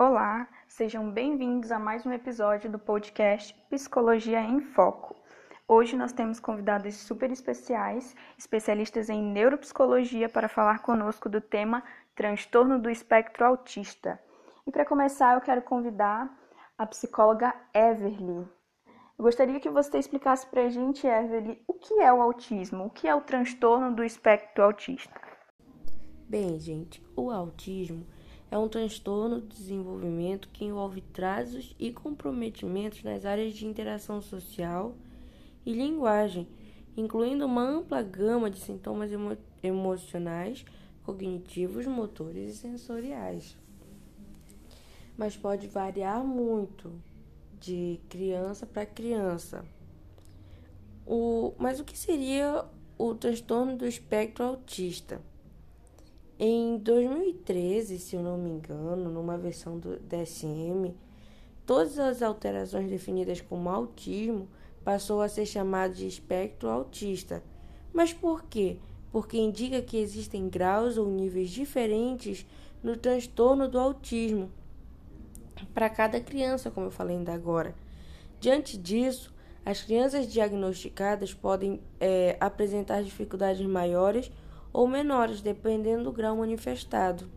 Olá, sejam bem-vindos a mais um episódio do podcast Psicologia em Foco. Hoje nós temos convidados super especiais, especialistas em neuropsicologia, para falar conosco do tema transtorno do espectro autista. E para começar, eu quero convidar a psicóloga Everly. Eu gostaria que você explicasse para a gente, Everly, o que é o autismo, o que é o transtorno do espectro autista. Bem, gente, o autismo é um transtorno de desenvolvimento que envolve traços e comprometimentos nas áreas de interação social e linguagem, incluindo uma ampla gama de sintomas emo emocionais, cognitivos, motores e sensoriais. Mas pode variar muito de criança para criança. O, mas o que seria o transtorno do espectro autista? Em 2013, se eu não me engano, numa versão do DSM, todas as alterações definidas como autismo passou a ser chamado de espectro autista. Mas por quê? Porque indica que existem graus ou níveis diferentes no transtorno do autismo para cada criança, como eu falei ainda agora. Diante disso, as crianças diagnosticadas podem é, apresentar dificuldades maiores ou menores, dependendo do grau manifestado.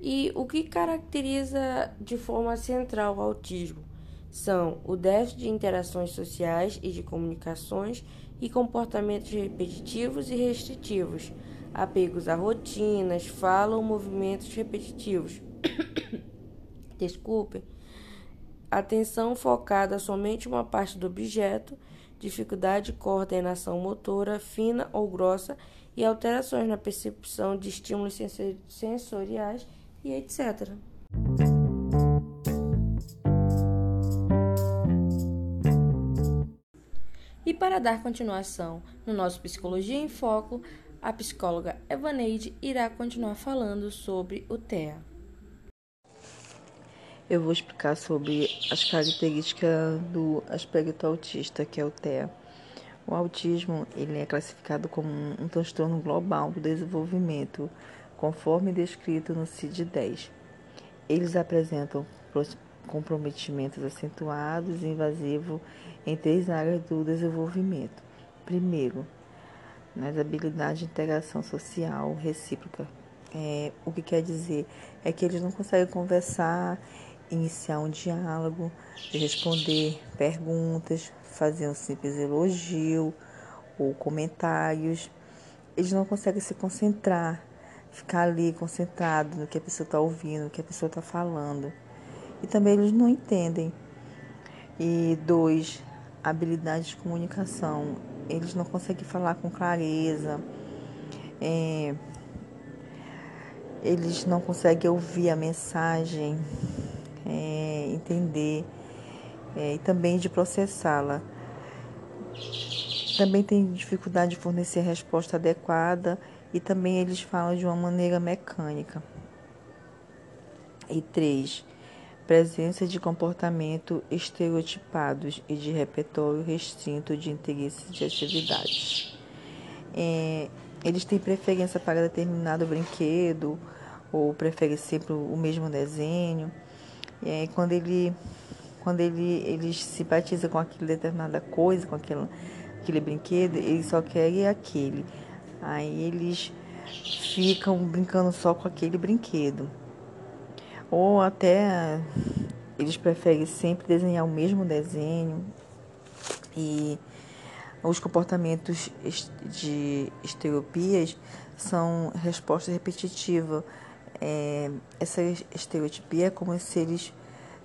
E o que caracteriza de forma central o autismo são o déficit de interações sociais e de comunicações e comportamentos repetitivos e restritivos, apegos a rotinas, fala ou movimentos repetitivos. Desculpem. Atenção focada somente uma parte do objeto dificuldade de coordenação motora fina ou grossa e alterações na percepção de estímulos sensoriais e etc. E para dar continuação no nosso Psicologia em Foco, a psicóloga Evaneide irá continuar falando sobre o TEA eu vou explicar sobre as características do aspecto autista, que é o TEA. O autismo ele é classificado como um transtorno global do desenvolvimento, conforme descrito no CID-10. Eles apresentam comprometimentos acentuados e invasivos em três áreas do desenvolvimento. Primeiro, nas habilidades de integração social recíproca. É, o que quer dizer é que eles não conseguem conversar iniciar um diálogo, responder perguntas, fazer um simples elogio ou comentários. Eles não conseguem se concentrar, ficar ali concentrado no que a pessoa está ouvindo, no que a pessoa está falando. E também eles não entendem. E dois, habilidade de comunicação. Eles não conseguem falar com clareza. É, eles não conseguem ouvir a mensagem é, entender é, e também de processá-la. Também tem dificuldade de fornecer resposta adequada e também eles falam de uma maneira mecânica. E três, presença de comportamento estereotipados e de repertório restrito de interesses de atividades. É, eles têm preferência para determinado brinquedo ou preferem sempre o mesmo desenho. E aí quando ele quando ele, ele simpatiza com aquela determinada coisa, com aquele, aquele brinquedo, ele só quer aquele. Aí eles ficam brincando só com aquele brinquedo. Ou até eles preferem sempre desenhar o mesmo desenho. E os comportamentos de estereopias são respostas repetitivas é, essa estereotipia é como se eles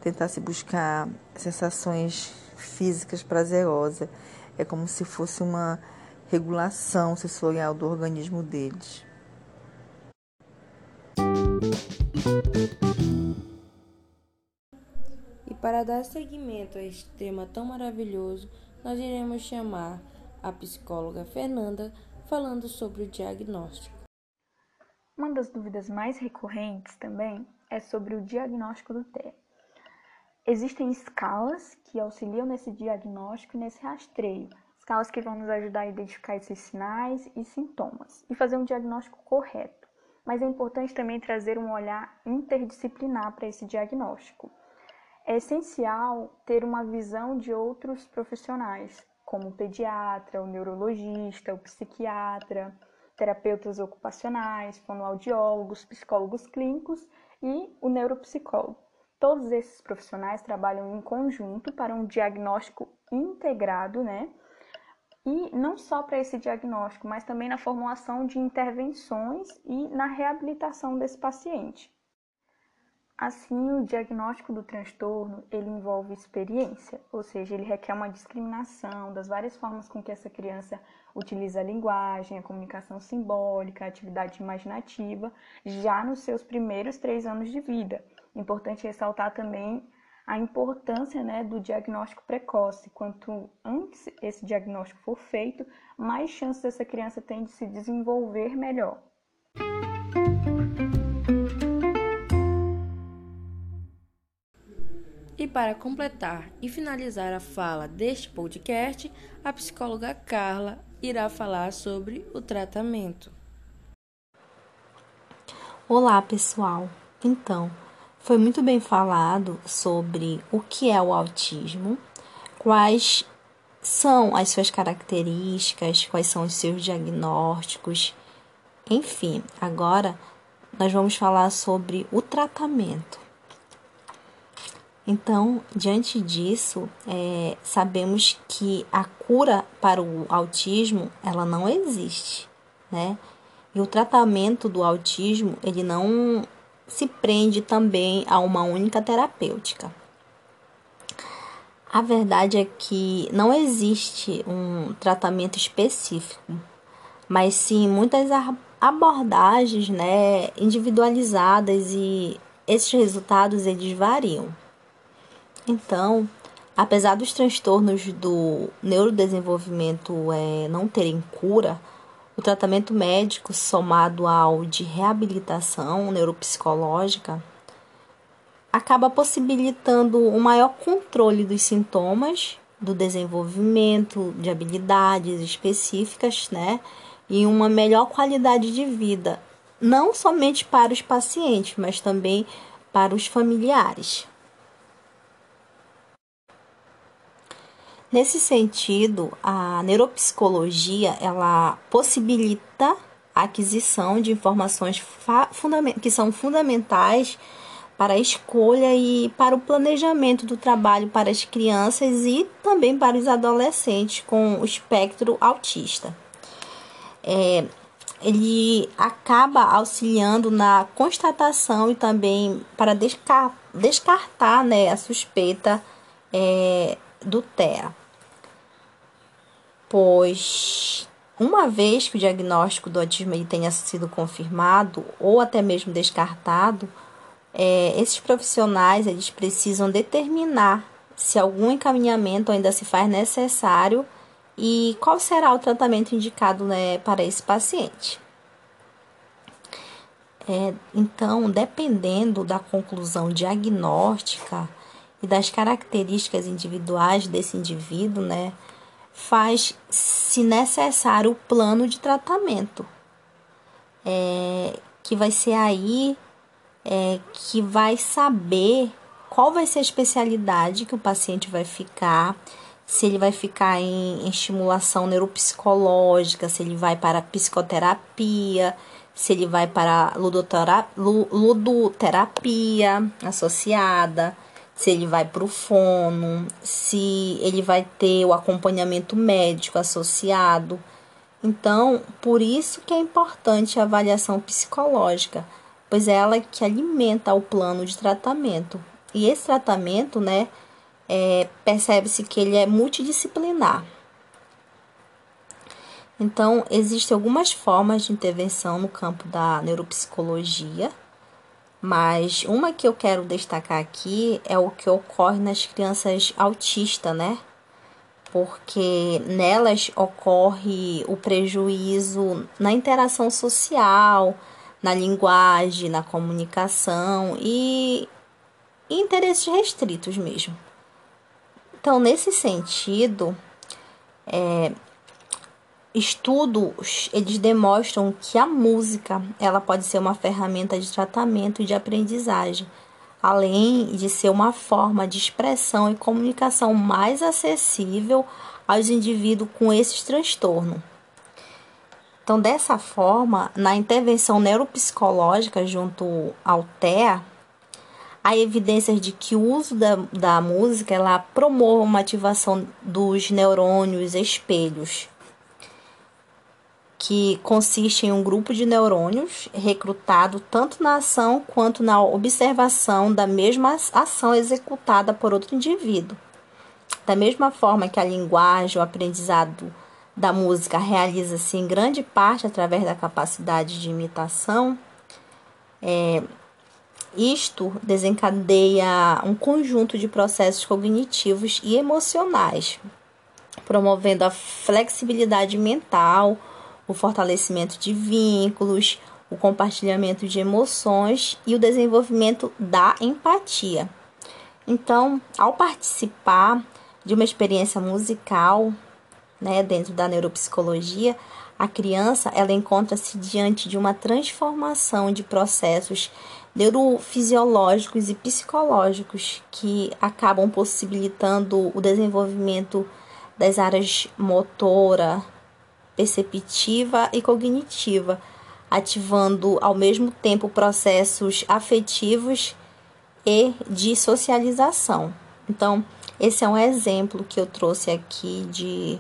tentassem buscar sensações físicas prazerosas. É como se fosse uma regulação sensorial do organismo deles. E para dar seguimento a este tema tão maravilhoso, nós iremos chamar a psicóloga Fernanda falando sobre o diagnóstico. Uma das dúvidas mais recorrentes também é sobre o diagnóstico do TEA. Existem escalas que auxiliam nesse diagnóstico e nesse rastreio, escalas que vão nos ajudar a identificar esses sinais e sintomas e fazer um diagnóstico correto. mas é importante também trazer um olhar interdisciplinar para esse diagnóstico. É essencial ter uma visão de outros profissionais, como o pediatra, o neurologista, o psiquiatra, terapeutas ocupacionais, fonoaudiólogos, psicólogos clínicos e o neuropsicólogo. Todos esses profissionais trabalham em conjunto para um diagnóstico integrado, né? E não só para esse diagnóstico, mas também na formulação de intervenções e na reabilitação desse paciente. Assim, o diagnóstico do transtorno, ele envolve experiência, ou seja, ele requer uma discriminação das várias formas com que essa criança utiliza a linguagem, a comunicação simbólica, a atividade imaginativa, já nos seus primeiros três anos de vida. Importante ressaltar também a importância né, do diagnóstico precoce. Quanto antes esse diagnóstico for feito, mais chances essa criança tem de se desenvolver melhor. E para completar e finalizar a fala deste podcast, a psicóloga Carla irá falar sobre o tratamento. Olá, pessoal. Então, foi muito bem falado sobre o que é o autismo, quais são as suas características, quais são os seus diagnósticos. Enfim, agora nós vamos falar sobre o tratamento. Então, diante disso, é, sabemos que a cura para o autismo ela não existe, né? E o tratamento do autismo ele não se prende também a uma única terapêutica. A verdade é que não existe um tratamento específico, mas sim muitas abordagens, né, individualizadas e esses resultados eles variam. Então, apesar dos transtornos do neurodesenvolvimento é, não terem cura, o tratamento médico somado ao de reabilitação neuropsicológica acaba possibilitando um maior controle dos sintomas, do desenvolvimento de habilidades específicas, né? E uma melhor qualidade de vida, não somente para os pacientes, mas também para os familiares. Nesse sentido, a neuropsicologia ela possibilita a aquisição de informações que são fundamentais para a escolha e para o planejamento do trabalho para as crianças e também para os adolescentes com o espectro autista. É, ele acaba auxiliando na constatação e também para descartar, né, a suspeita é, do TEA pois uma vez que o diagnóstico do autismo ele tenha sido confirmado ou até mesmo descartado, é, esses profissionais eles precisam determinar se algum encaminhamento ainda se faz necessário e qual será o tratamento indicado né, para esse paciente. É, então, dependendo da conclusão diagnóstica e das características individuais desse indivíduo, né, faz, se necessário, o plano de tratamento, é, que vai ser aí é, que vai saber qual vai ser a especialidade que o paciente vai ficar, se ele vai ficar em, em estimulação neuropsicológica, se ele vai para psicoterapia, se ele vai para ludoterapia associada se ele vai para o fono, se ele vai ter o acompanhamento médico associado. Então, por isso que é importante a avaliação psicológica, pois é ela que alimenta o plano de tratamento. E esse tratamento, né, é, percebe-se que ele é multidisciplinar. Então, existem algumas formas de intervenção no campo da neuropsicologia, mas uma que eu quero destacar aqui é o que ocorre nas crianças autistas, né? Porque nelas ocorre o prejuízo na interação social, na linguagem, na comunicação e, interesses restritos mesmo. Então, nesse sentido, é, estudos eles demonstram que a música ela pode ser uma ferramenta de tratamento e de aprendizagem, além de ser uma forma de expressão e comunicação mais acessível aos indivíduos com esse transtorno. Então, dessa forma, na intervenção neuropsicológica junto ao TEA, há evidências de que o uso da, da música ela promove uma ativação dos neurônios espelhos, que consiste em um grupo de neurônios recrutado tanto na ação quanto na observação da mesma ação executada por outro indivíduo. Da mesma forma que a linguagem, o aprendizado da música realiza-se em grande parte através da capacidade de imitação, é, isto desencadeia um conjunto de processos cognitivos e emocionais, promovendo a flexibilidade mental, o fortalecimento de vínculos, o compartilhamento de emoções e o desenvolvimento da empatia. Então, ao participar de uma experiência musical, né, dentro da neuropsicologia, a criança ela encontra-se diante de uma transformação de processos neurofisiológicos e psicológicos que acabam possibilitando o desenvolvimento das áreas motora, perceptiva e cognitiva, ativando ao mesmo tempo processos afetivos e de socialização. Então, esse é um exemplo que eu trouxe aqui de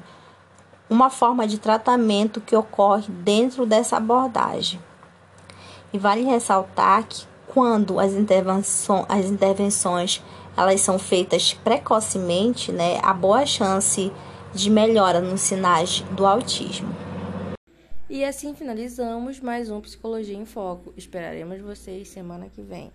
uma forma de tratamento que ocorre dentro dessa abordagem. E vale ressaltar que quando as, intervenções, as intervenções elas são feitas precocemente, né, há boa chance de melhora nos sinais do autismo. E assim finalizamos mais um Psicologia em Foco. Esperaremos vocês semana que vem.